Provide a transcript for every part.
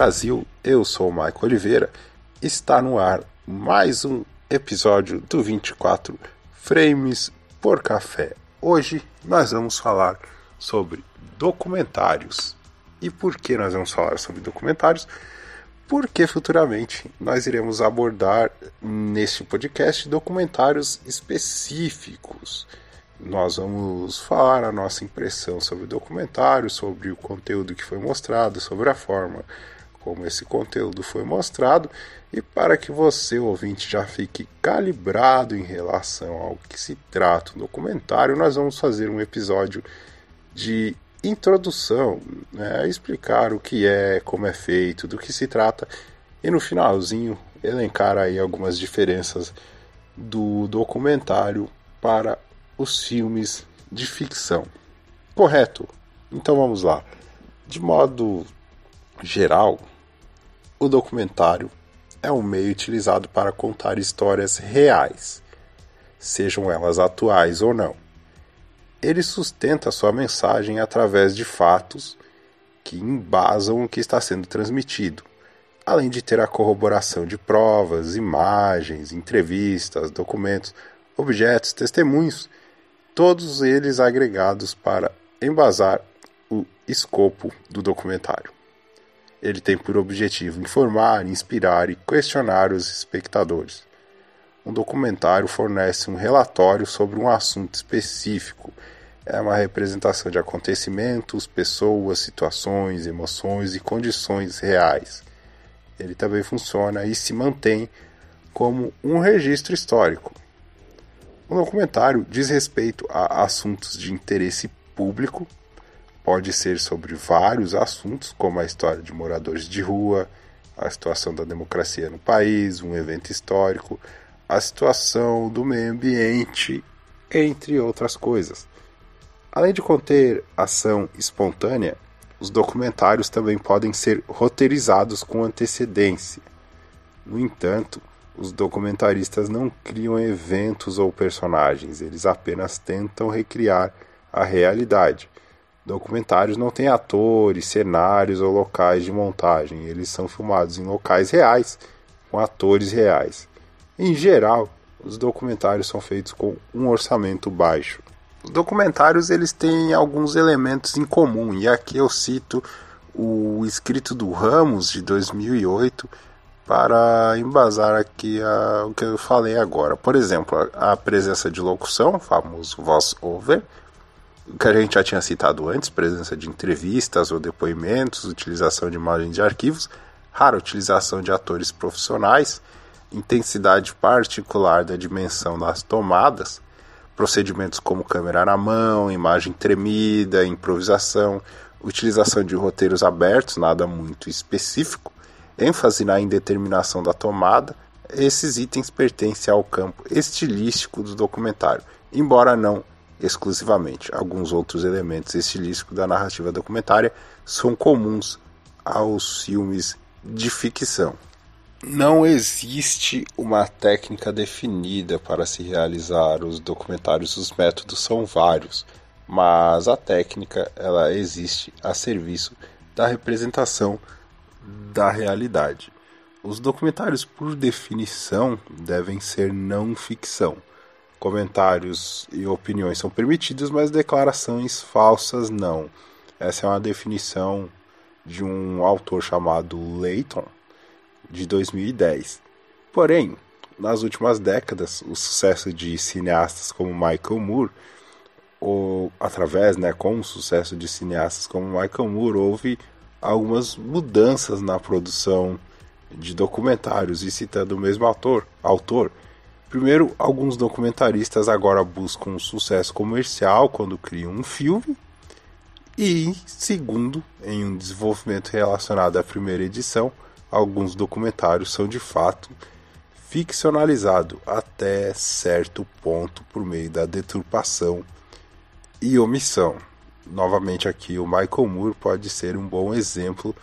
Brasil. Eu sou o Maico Oliveira. Está no ar mais um episódio do 24 Frames por Café. Hoje nós vamos falar sobre documentários. E por que nós vamos falar sobre documentários? Porque futuramente nós iremos abordar neste podcast documentários específicos nós vamos falar a nossa impressão sobre o documentário, sobre o conteúdo que foi mostrado, sobre a forma como esse conteúdo foi mostrado e para que você, ouvinte, já fique calibrado em relação ao que se trata o documentário, nós vamos fazer um episódio de introdução, né, explicar o que é, como é feito, do que se trata e no finalzinho elencar aí algumas diferenças do documentário para os filmes de ficção. Correto? Então vamos lá. De modo geral, o documentário é um meio utilizado para contar histórias reais, sejam elas atuais ou não. Ele sustenta sua mensagem através de fatos que embasam o que está sendo transmitido, além de ter a corroboração de provas, imagens, entrevistas, documentos, objetos, testemunhos todos eles agregados para embasar o escopo do documentário. Ele tem por objetivo informar, inspirar e questionar os espectadores. Um documentário fornece um relatório sobre um assunto específico. É uma representação de acontecimentos, pessoas, situações, emoções e condições reais. Ele também funciona e se mantém como um registro histórico, o documentário diz respeito a assuntos de interesse público, pode ser sobre vários assuntos, como a história de moradores de rua, a situação da democracia no país, um evento histórico, a situação do meio ambiente, entre outras coisas. Além de conter ação espontânea, os documentários também podem ser roteirizados com antecedência. No entanto, os documentaristas não criam eventos ou personagens, eles apenas tentam recriar a realidade. Documentários não têm atores, cenários ou locais de montagem, eles são filmados em locais reais, com atores reais. Em geral, os documentários são feitos com um orçamento baixo. Os documentários eles têm alguns elementos em comum, e aqui eu cito o escrito do Ramos de 2008 para embasar aqui a, o que eu falei agora. Por exemplo, a, a presença de locução, famoso voice-over, que a gente já tinha citado antes, presença de entrevistas ou depoimentos, utilização de imagens de arquivos, rara utilização de atores profissionais, intensidade particular da dimensão das tomadas, procedimentos como câmera na mão, imagem tremida, improvisação, utilização de roteiros abertos, nada muito específico, ênfase na indeterminação da tomada, esses itens pertencem ao campo estilístico do documentário, embora não exclusivamente. Alguns outros elementos estilísticos da narrativa documentária são comuns aos filmes de ficção. Não existe uma técnica definida para se realizar os documentários, os métodos são vários, mas a técnica ela existe a serviço da representação da realidade. Os documentários, por definição, devem ser não ficção. Comentários e opiniões são permitidos, mas declarações falsas não. Essa é uma definição de um autor chamado Layton, de 2010. Porém, nas últimas décadas, o sucesso de cineastas como Michael Moore, ou através, né, com o sucesso de cineastas como Michael Moore, houve algumas mudanças na produção de documentários e citando o mesmo autor, autor. Primeiro, alguns documentaristas agora buscam um sucesso comercial quando criam um filme. E segundo, em um desenvolvimento relacionado à primeira edição, alguns documentários são de fato ficcionalizados até certo ponto por meio da deturpação e omissão novamente aqui, o Michael Moore pode ser um bom exemplo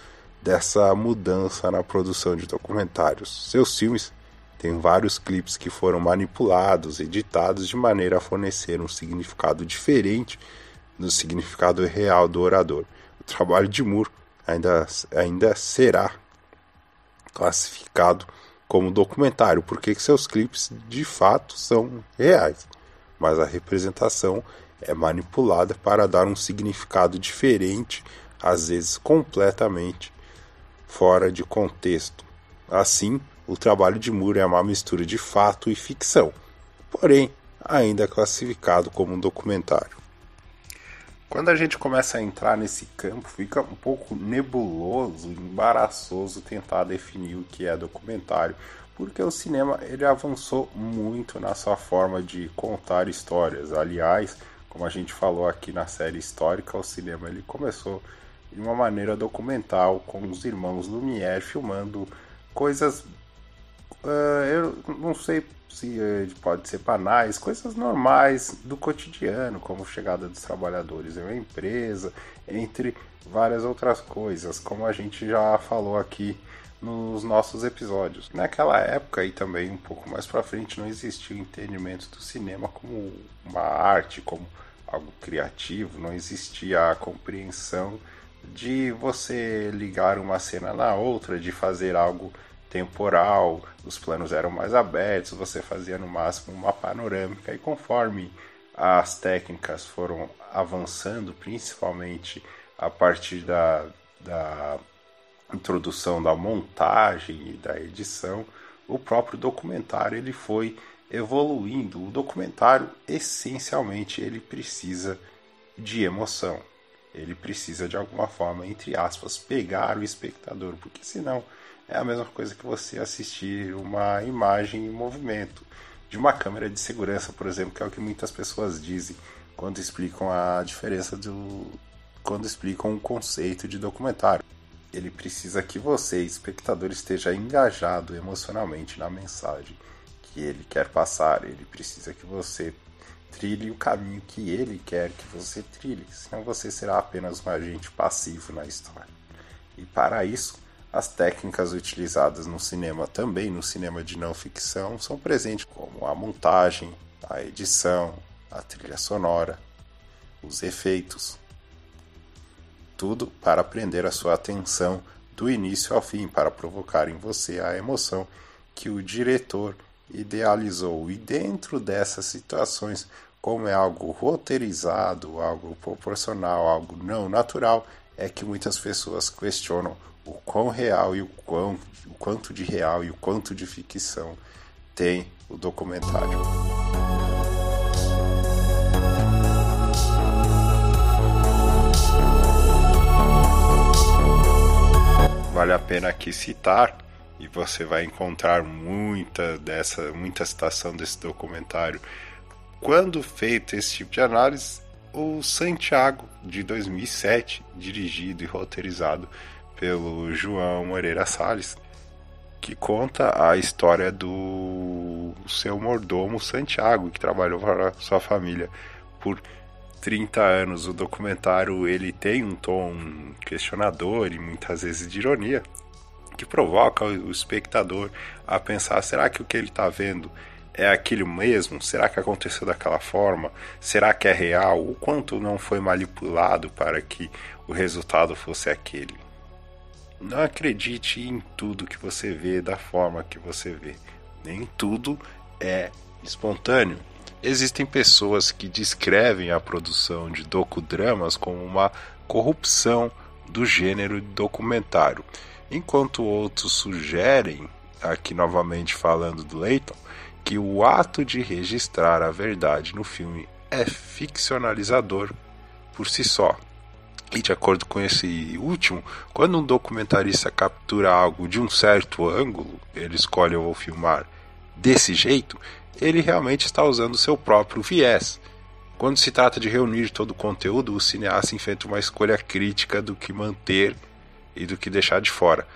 dessa mudança na produção de documentários. Seus filmes têm vários clipes que foram manipulados, editados de maneira a fornecer um significado diferente do significado real do orador. O trabalho de Moore ainda, ainda será classificado como documentário, porque seus clipes de fato são reais, mas a representação é manipulada para dar um significado diferente, às vezes completamente fora de contexto. Assim, o trabalho de Moore é uma mistura de fato e ficção, porém ainda classificado como um documentário. Quando a gente começa a entrar nesse campo, fica um pouco nebuloso, embaraçoso tentar definir o que é documentário, porque o cinema ele avançou muito na sua forma de contar histórias. Aliás, como a gente falou aqui na série histórica, o cinema ele começou de uma maneira documental, com os irmãos Lumière filmando coisas. Uh, eu não sei se uh, pode ser banais, coisas normais do cotidiano, como chegada dos trabalhadores em uma empresa, entre várias outras coisas, como a gente já falou aqui nos nossos episódios. Naquela época e também um pouco mais para frente não existia o entendimento do cinema como uma arte, como algo criativo, não existia a compreensão de você ligar uma cena na outra, de fazer algo temporal, os planos eram mais abertos, você fazia no máximo uma panorâmica e conforme as técnicas foram avançando, principalmente a partir da, da introdução da montagem e da edição, o próprio documentário ele foi evoluindo. O documentário essencialmente ele precisa de emoção. Ele precisa de alguma forma, entre aspas, pegar o espectador, porque senão é a mesma coisa que você assistir uma imagem em movimento de uma câmera de segurança, por exemplo, que é o que muitas pessoas dizem quando explicam a diferença do quando explicam o conceito de documentário. Ele precisa que você, espectador, esteja engajado emocionalmente na mensagem que ele quer passar. Ele precisa que você trilhe o caminho que ele quer que você trilhe, senão você será apenas um agente passivo na história. E para isso, as técnicas utilizadas no cinema, também no cinema de não ficção, são presentes, como a montagem, a edição, a trilha sonora, os efeitos. Tudo para prender a sua atenção do início ao fim, para provocar em você a emoção que o diretor idealizou. E dentro dessas situações, como é algo roteirizado, algo proporcional, algo não natural, é que muitas pessoas questionam o quão real e o, quão, o quanto de real e o quanto de ficção tem o documentário. Vale a pena aqui citar e você vai encontrar muita dessa muita citação desse documentário quando feito esse tipo de análise o Santiago de 2007 dirigido e roteirizado pelo João Moreira Salles que conta a história do seu mordomo Santiago que trabalhou para sua família por 30 anos o documentário ele tem um tom questionador e muitas vezes de ironia que provoca o espectador a pensar: será que o que ele está vendo é aquilo mesmo? Será que aconteceu daquela forma? Será que é real? O quanto não foi manipulado para que o resultado fosse aquele? Não acredite em tudo que você vê da forma que você vê. Nem tudo é espontâneo. Existem pessoas que descrevem a produção de docudramas como uma corrupção do gênero documentário enquanto outros sugerem, aqui novamente falando do Leighton, que o ato de registrar a verdade no filme é ficcionalizador por si só. E de acordo com esse último, quando um documentarista captura algo de um certo ângulo, ele escolhe eu vou filmar desse jeito, ele realmente está usando seu próprio viés. Quando se trata de reunir todo o conteúdo, o cineasta enfrenta uma escolha crítica do que manter e do que deixar de fora.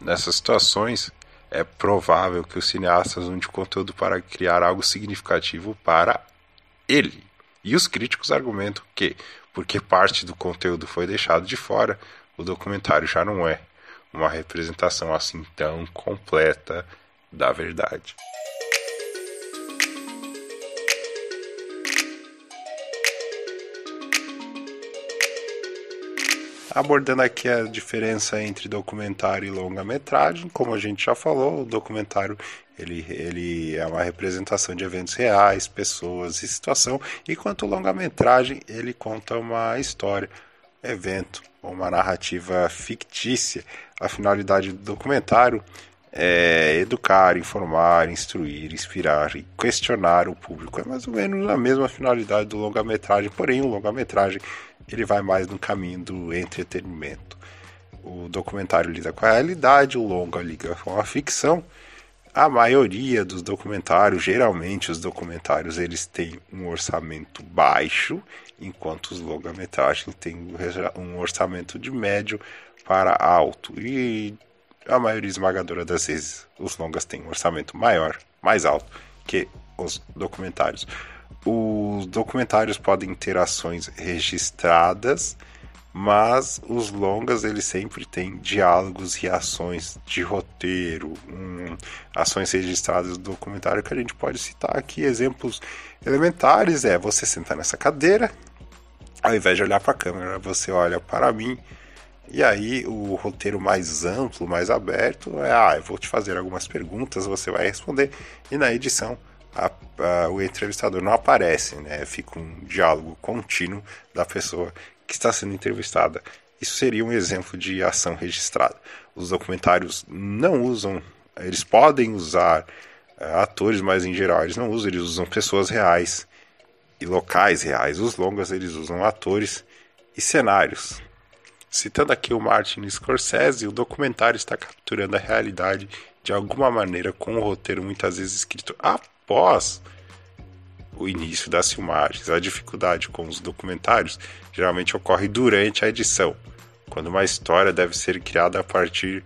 Nessas situações, é provável que os cineastas de conteúdo para criar algo significativo para ele. E os críticos argumentam que, porque parte do conteúdo foi deixado de fora, o documentário já não é uma representação assim tão completa da verdade. abordando aqui a diferença entre documentário e longa-metragem. Como a gente já falou, o documentário ele, ele é uma representação de eventos reais, pessoas e situação, enquanto o longa-metragem ele conta uma história, evento, uma narrativa fictícia. A finalidade do documentário é educar, informar, instruir, inspirar e questionar o público. É mais ou menos a mesma finalidade do longa-metragem, porém o longa-metragem ele vai mais no caminho do entretenimento. O documentário lida com a realidade, o longa liga com a ficção. A maioria dos documentários, geralmente os documentários, eles têm um orçamento baixo, enquanto os longa-metragens têm um orçamento de médio para alto. E a maioria esmagadora das vezes, os longas têm um orçamento maior, mais alto que os documentários. Os documentários podem ter ações registradas, mas os longas eles sempre têm diálogos e ações de roteiro, ações registradas do documentário que a gente pode citar aqui. Exemplos elementares é você sentar nessa cadeira, ao invés de olhar para a câmera, você olha para mim. E aí o roteiro mais amplo, mais aberto é, ah, eu vou te fazer algumas perguntas, você vai responder e na edição a, a, o entrevistador não aparece, né? Fica um diálogo contínuo da pessoa que está sendo entrevistada. Isso seria um exemplo de ação registrada. Os documentários não usam, eles podem usar uh, atores, mas em geral eles não usam, eles usam pessoas reais e locais reais. Os longas eles usam atores e cenários. Citando aqui o Martin Scorsese, o documentário está capturando a realidade de alguma maneira com o roteiro muitas vezes escrito após o início das filmagens. A dificuldade com os documentários geralmente ocorre durante a edição, quando uma história deve ser criada a partir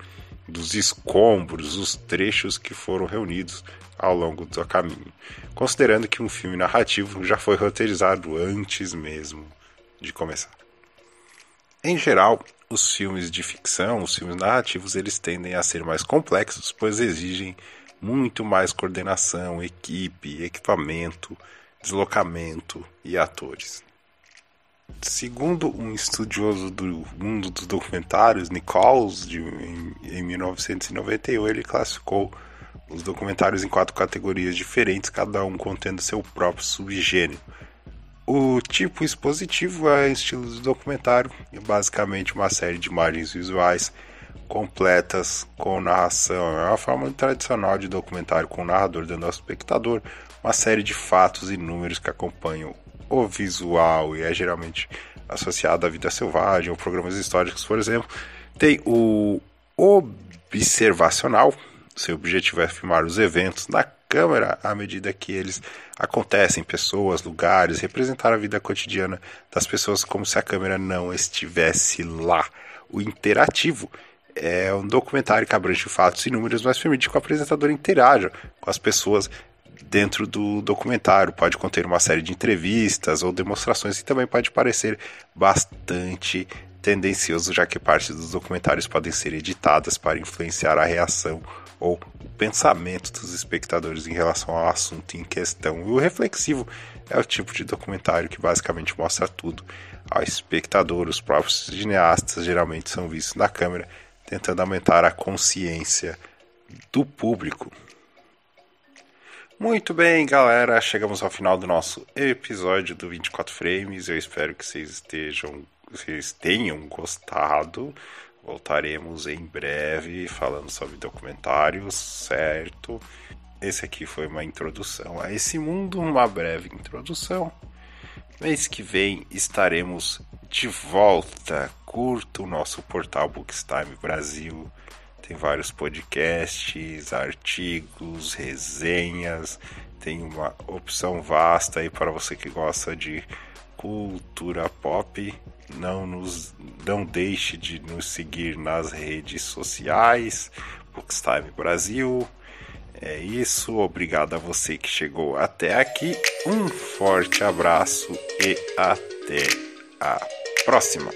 dos escombros, os trechos que foram reunidos ao longo do caminho, considerando que um filme narrativo já foi roteirizado antes mesmo de começar. Em geral, os filmes de ficção, os filmes narrativos, eles tendem a ser mais complexos, pois exigem muito mais coordenação, equipe, equipamento, deslocamento e atores. Segundo um estudioso do mundo dos documentários, Nichols, de, em, em 1991, ele classificou os documentários em quatro categorias diferentes, cada um contendo seu próprio subgênero. O tipo expositivo é estilo de documentário, é basicamente uma série de imagens visuais completas com narração. É uma forma tradicional de documentário com o narrador dando ao espectador uma série de fatos e números que acompanham o visual e é geralmente associado à vida selvagem ou programas históricos, por exemplo. Tem o observacional, seu objetivo é filmar os eventos na câmera à medida que eles acontecem, pessoas, lugares, representar a vida cotidiana das pessoas como se a câmera não estivesse lá. O interativo é um documentário que abrange fatos e números, mas permite que o apresentador interaja com as pessoas dentro do documentário. Pode conter uma série de entrevistas ou demonstrações e também pode parecer bastante tendencioso, já que parte dos documentários podem ser editadas para influenciar a reação ou o pensamento dos espectadores em relação ao assunto em questão. E o reflexivo é o tipo de documentário que basicamente mostra tudo ao espectador. Os próprios cineastas geralmente são vistos na câmera tentando aumentar a consciência do público. Muito bem, galera, chegamos ao final do nosso episódio do 24 Frames. Eu espero que vocês estejam, vocês tenham gostado. Voltaremos em breve falando sobre documentários, certo? Esse aqui foi uma introdução a esse mundo, uma breve introdução. Mês que vem estaremos de volta. Curta o nosso portal Bookstime Brasil. Tem vários podcasts, artigos, resenhas. Tem uma opção vasta aí para você que gosta de cultura pop. Não nos não deixe de nos seguir nas redes sociais. Bookstime Brasil. É isso, obrigado a você que chegou até aqui. Um forte abraço e até a próxima.